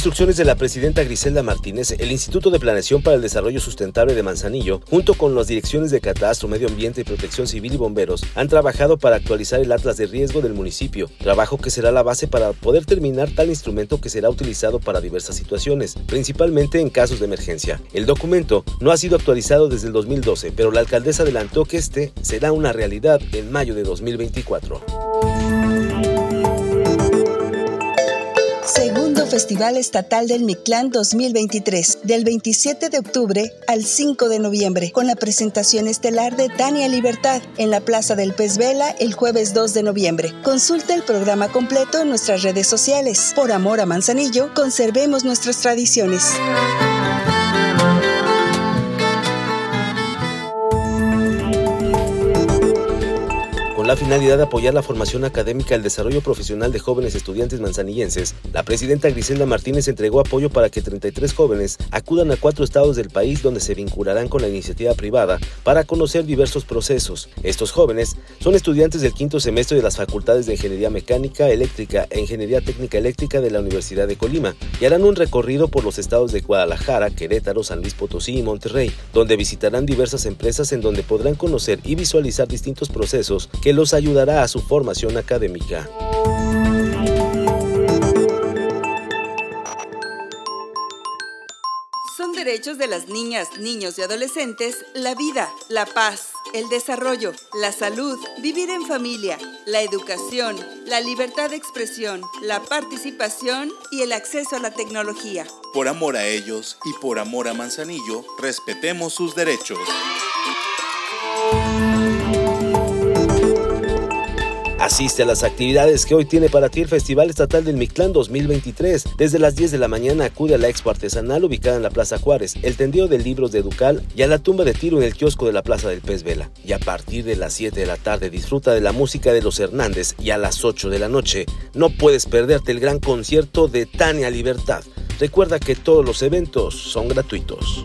Instrucciones de la presidenta Griselda Martínez, el Instituto de Planeación para el Desarrollo Sustentable de Manzanillo, junto con las direcciones de Catastro, Medio Ambiente y Protección Civil y Bomberos, han trabajado para actualizar el Atlas de Riesgo del municipio, trabajo que será la base para poder terminar tal instrumento que será utilizado para diversas situaciones, principalmente en casos de emergencia. El documento no ha sido actualizado desde el 2012, pero la alcaldesa adelantó que este será una realidad en mayo de 2024. Festival Estatal del Mictlán 2023, del 27 de octubre al 5 de noviembre, con la presentación estelar de Tania Libertad en la Plaza del Pez Vela el jueves 2 de noviembre. Consulta el programa completo en nuestras redes sociales. Por amor a Manzanillo, conservemos nuestras tradiciones. La finalidad de apoyar la formación académica y el desarrollo profesional de jóvenes estudiantes manzanillenses, la presidenta Griselda Martínez entregó apoyo para que 33 jóvenes acudan a cuatro estados del país donde se vincularán con la iniciativa privada para conocer diversos procesos. Estos jóvenes son estudiantes del quinto semestre de las facultades de Ingeniería Mecánica, Eléctrica e Ingeniería Técnica Eléctrica de la Universidad de Colima y harán un recorrido por los estados de Guadalajara, Querétaro, San Luis Potosí y Monterrey, donde visitarán diversas empresas en donde podrán conocer y visualizar distintos procesos que los ayudará a su formación académica. Son derechos de las niñas, niños y adolescentes la vida, la paz, el desarrollo, la salud, vivir en familia, la educación, la libertad de expresión, la participación y el acceso a la tecnología. Por amor a ellos y por amor a Manzanillo, respetemos sus derechos. Asiste a las actividades que hoy tiene para ti el Festival Estatal del Mictlán 2023. Desde las 10 de la mañana acude a la expo artesanal ubicada en la Plaza Juárez, el tendeo de libros de Ducal y a la tumba de tiro en el kiosco de la Plaza del Pez Vela. Y a partir de las 7 de la tarde disfruta de la música de los Hernández y a las 8 de la noche no puedes perderte el gran concierto de Tania Libertad. Recuerda que todos los eventos son gratuitos.